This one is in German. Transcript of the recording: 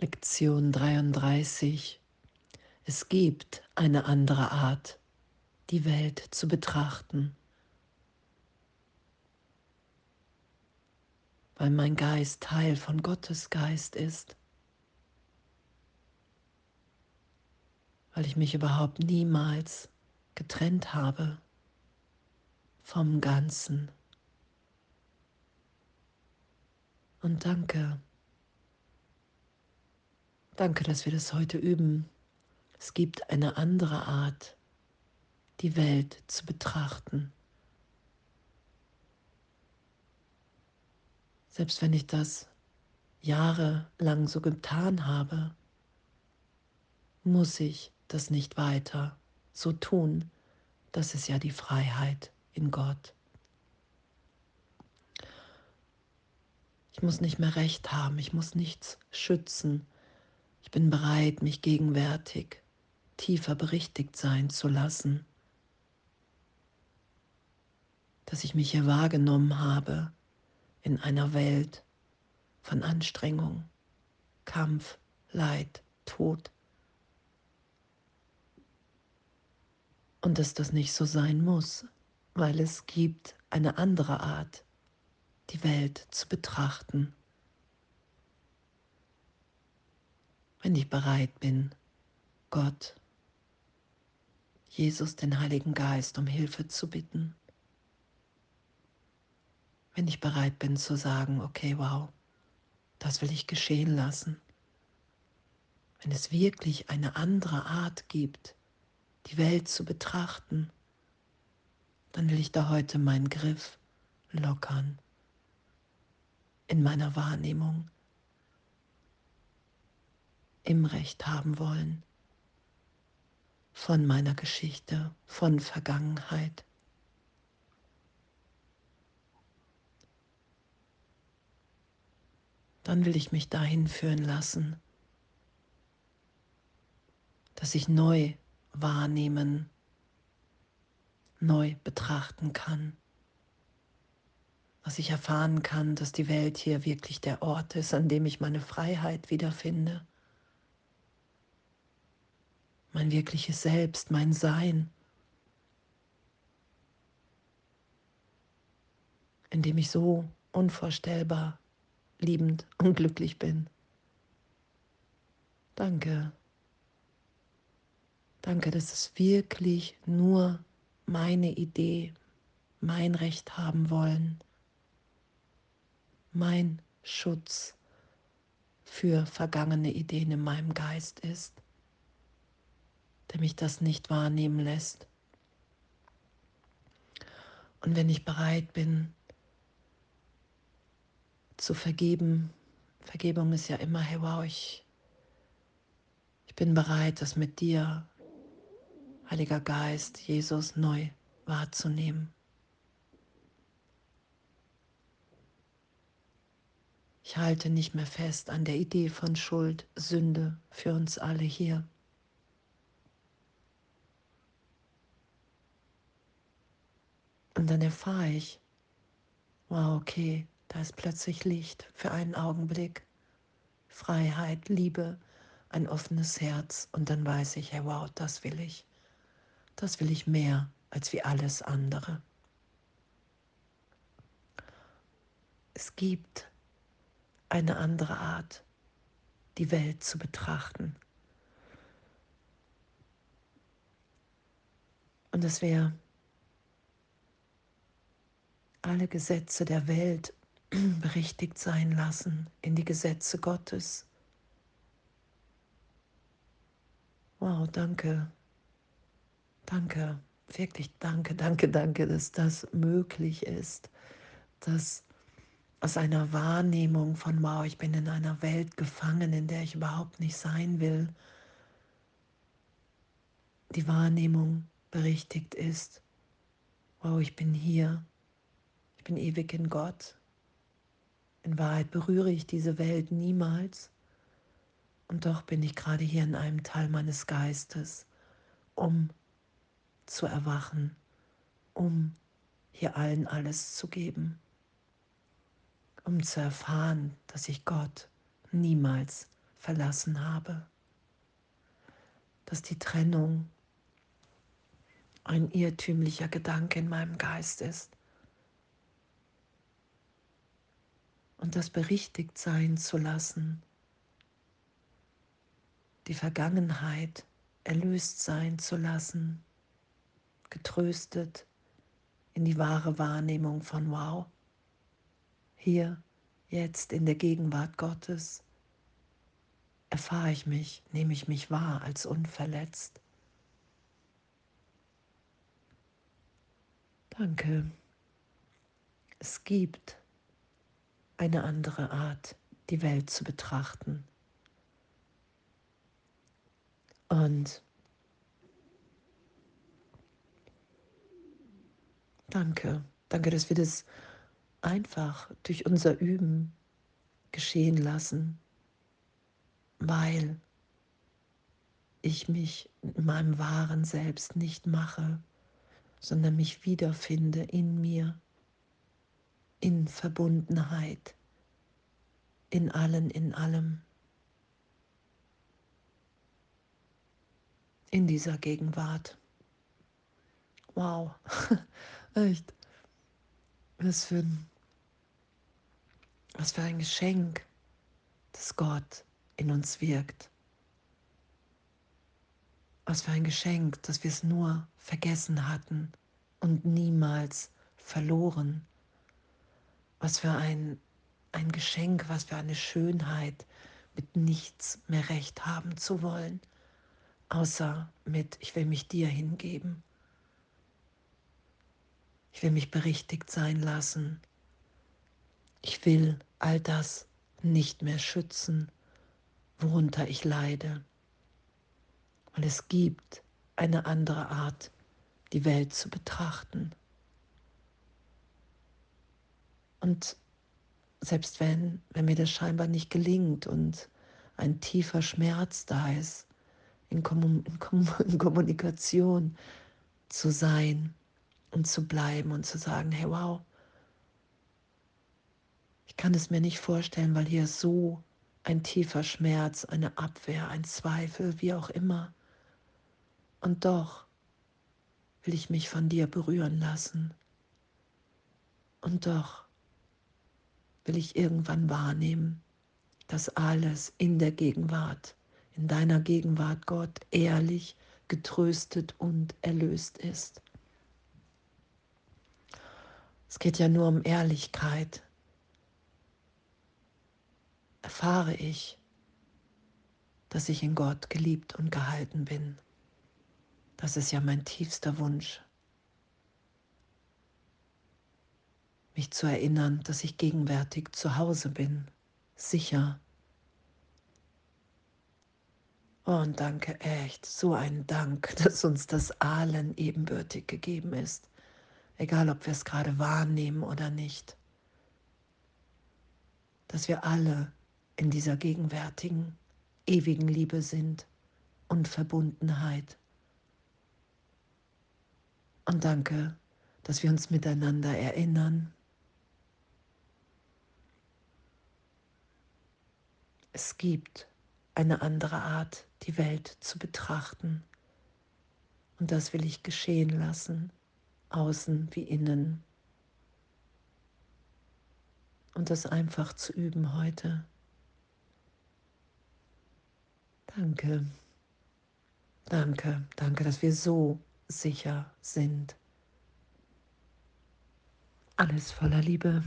Lektion 33. Es gibt eine andere Art, die Welt zu betrachten, weil mein Geist Teil von Gottes Geist ist, weil ich mich überhaupt niemals getrennt habe vom Ganzen. Und danke, Danke, dass wir das heute üben. Es gibt eine andere Art, die Welt zu betrachten. Selbst wenn ich das jahrelang so getan habe, muss ich das nicht weiter so tun. Das ist ja die Freiheit in Gott. Ich muss nicht mehr recht haben, ich muss nichts schützen, ich bin bereit, mich gegenwärtig tiefer berichtigt sein zu lassen, dass ich mich hier wahrgenommen habe in einer Welt von Anstrengung, Kampf, Leid, Tod. Und dass das nicht so sein muss, weil es gibt eine andere Art, die Welt zu betrachten. Wenn ich bereit bin, Gott, Jesus, den Heiligen Geist um Hilfe zu bitten. Wenn ich bereit bin zu sagen, okay, wow, das will ich geschehen lassen. Wenn es wirklich eine andere Art gibt, die Welt zu betrachten, dann will ich da heute meinen Griff lockern in meiner Wahrnehmung im Recht haben wollen. Von meiner Geschichte, von Vergangenheit. Dann will ich mich dahin führen lassen, dass ich neu wahrnehmen, neu betrachten kann, dass ich erfahren kann, dass die Welt hier wirklich der Ort ist, an dem ich meine Freiheit wiederfinde mein wirkliches Selbst, mein Sein, in dem ich so unvorstellbar liebend und glücklich bin. Danke. Danke, dass es wirklich nur meine Idee, mein Recht haben wollen, mein Schutz für vergangene Ideen in meinem Geist ist der mich das nicht wahrnehmen lässt. Und wenn ich bereit bin zu vergeben, Vergebung ist ja immer, hey wow, ich, ich bin bereit, das mit dir, Heiliger Geist, Jesus, neu wahrzunehmen. Ich halte nicht mehr fest an der Idee von Schuld, Sünde für uns alle hier. Und dann erfahre ich, wow, okay, da ist plötzlich Licht für einen Augenblick, Freiheit, Liebe, ein offenes Herz. Und dann weiß ich, hey, wow, das will ich. Das will ich mehr als wie alles andere. Es gibt eine andere Art, die Welt zu betrachten. Und das wäre alle Gesetze der Welt berichtigt sein lassen in die Gesetze Gottes. Wow, danke. Danke, wirklich danke, danke, danke, dass das möglich ist, dass aus einer Wahrnehmung von, wow, ich bin in einer Welt gefangen, in der ich überhaupt nicht sein will, die Wahrnehmung berichtigt ist, wow, ich bin hier ich bin ewig in Gott. In Wahrheit berühre ich diese Welt niemals. Und doch bin ich gerade hier in einem Teil meines Geistes, um zu erwachen, um hier allen alles zu geben, um zu erfahren, dass ich Gott niemals verlassen habe, dass die Trennung ein irrtümlicher Gedanke in meinem Geist ist und das berichtigt sein zu lassen, die Vergangenheit erlöst sein zu lassen, getröstet in die wahre Wahrnehmung von Wow, hier, jetzt in der Gegenwart Gottes, erfahre ich mich, nehme ich mich wahr als unverletzt. Danke. Es gibt eine andere Art, die Welt zu betrachten. Und danke, danke, dass wir das einfach durch unser Üben geschehen lassen, weil ich mich in meinem wahren Selbst nicht mache, sondern mich wiederfinde in mir, in Verbundenheit, in allen, in allem, in dieser Gegenwart. Wow, echt. Was für ein, was für ein Geschenk, dass Gott in uns wirkt. Was für ein Geschenk, dass wir es nur vergessen hatten und niemals verloren. Was für ein, ein Geschenk, was für eine Schönheit, mit nichts mehr recht haben zu wollen, außer mit, ich will mich dir hingeben. Ich will mich berichtigt sein lassen. Ich will all das nicht mehr schützen, worunter ich leide. Und es gibt eine andere Art, die Welt zu betrachten. Und selbst wenn, wenn mir das scheinbar nicht gelingt und ein tiefer Schmerz da ist, in, Kommun in, Kommunikation zu sein und zu bleiben und zu sagen, hey wow, ich kann es mir nicht vorstellen, weil hier so ein tiefer Schmerz, eine Abwehr, ein Zweifel, wie auch immer. Und doch will ich mich von dir berühren lassen. Und doch will ich irgendwann wahrnehmen, dass alles in der Gegenwart, in deiner Gegenwart, Gott, ehrlich, getröstet und erlöst ist. Es geht ja nur um Ehrlichkeit. Erfahre ich, dass ich in Gott geliebt und gehalten bin. Das ist ja mein tiefster Wunsch. Mich zu erinnern, dass ich gegenwärtig zu Hause bin, sicher. Oh, und danke, echt, so ein Dank, dass uns das allen ebenbürtig gegeben ist, egal ob wir es gerade wahrnehmen oder nicht. Dass wir alle in dieser gegenwärtigen, ewigen Liebe sind und Verbundenheit. Und danke, dass wir uns miteinander erinnern. Es gibt eine andere Art, die Welt zu betrachten. Und das will ich geschehen lassen, außen wie innen. Und das einfach zu üben heute. Danke. Danke, danke, dass wir so sicher sind. Alles voller Liebe.